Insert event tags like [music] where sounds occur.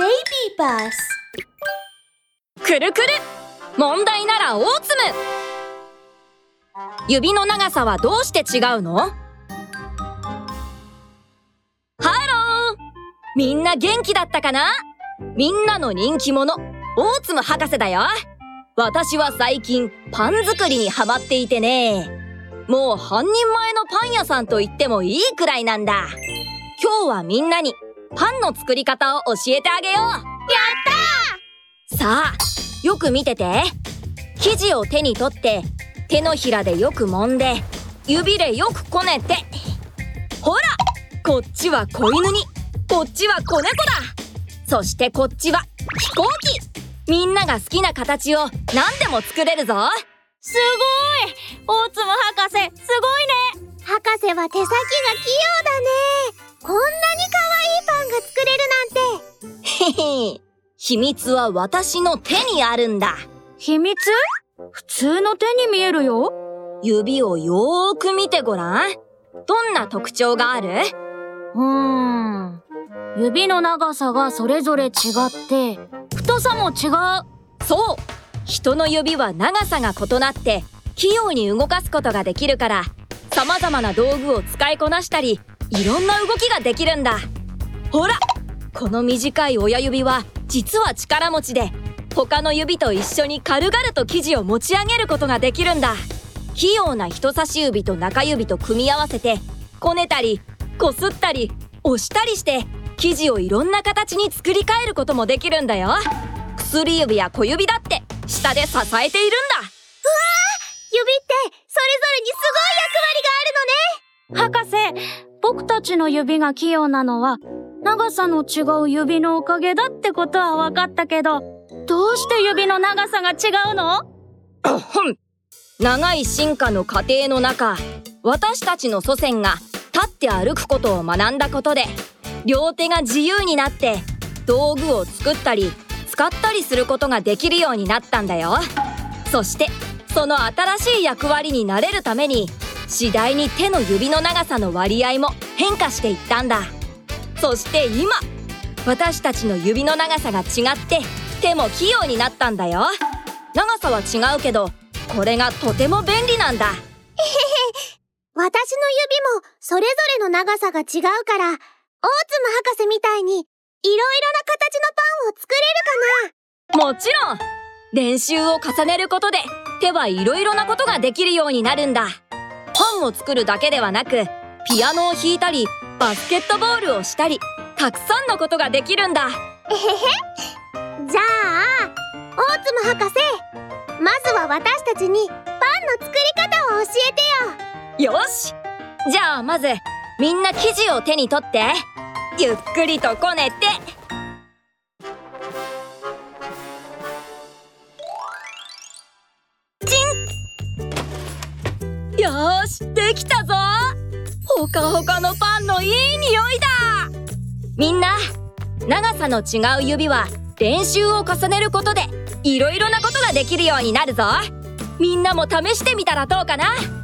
Baby Bus くるくる。問題ならオーツム指の長さはどうして違うの？ Hello。みんな元気だったかな？みんなの人気者。オーツム博士だよ。私は最近パン作りにハマっていてね。もう半人前のパン屋さんと言ってもいいくらいなんだ。今日はみんなにパンの作り方を教えてあげよう。やったさあよく見てて。生地を手に取って手のひらでよく揉んで指でよくこねて。ほらこっちは子犬にこっちは子猫だ。そしてこっちは飛行機。みんなが好きな形を何でも作れるぞ。すごい！大津も博士すごいね！博士は手先が器用だね。こんなに可愛いが作れるなんて。へ [laughs] へ秘密は私の手にあるんだ。秘密？普通の手に見えるよ。指をよーく見てごらん。どんな特徴がある？うーん。指の長さがそれぞれ違って太さも違う。そう。人の指は長さが異なって器用に動かすことができるから様々な道具を使いこなしたりいろんな動きができるんだほらこの短い親指は実は力持ちで他の指と一緒に軽々と生地を持ち上げることができるんだ。器用な人差し指と中指と組み合わせてこねたりこすったり押したりして生地をいろんな形に作り変えることもできるんだよ。薬指や小指だって下で支えているんだ。うわ指ってそれぞれにすごい役割があるのね。博士僕たちの指が器用なのは長さの違う指のおかげだってことは分かったけどどうして指の長さが違うの？長い進化の過程の中私たちの祖先が立って歩くことを学んだことで両手が自由になって道具を作ったり使ったりすることができるようになったんだよ。そしてその新しい役割になれるために次第に手の指の長さの割合も変化していったんだ。そして今私たちの指の長さが違って手も器用になったんだよ。長さは違うけどこれがとても便利なんだ。[laughs] 私の指もそれぞれの長さが違うから、オーツム博士みたいにいろいろな形のパンを作れるかな。もちろん練習を重ねることで手はいろいろなことができるようになるんだ。パンを作るだけではなくピアノを弾いたりバスケットボールをしたりたくさんのことができるんだ。えへへじゃあ、オーツム博士、まずは私たちにパンの作り方を教えてよ。よし。じゃあまずみんな生地を手に取って。ゆっくりとこねて。チン。よーしできたぞほかほかのパンのいい匂いだ。みんな長さの違う指は練習を重ねることでいろいろなことができるようになるぞ。みんなも試してみたらどうかな？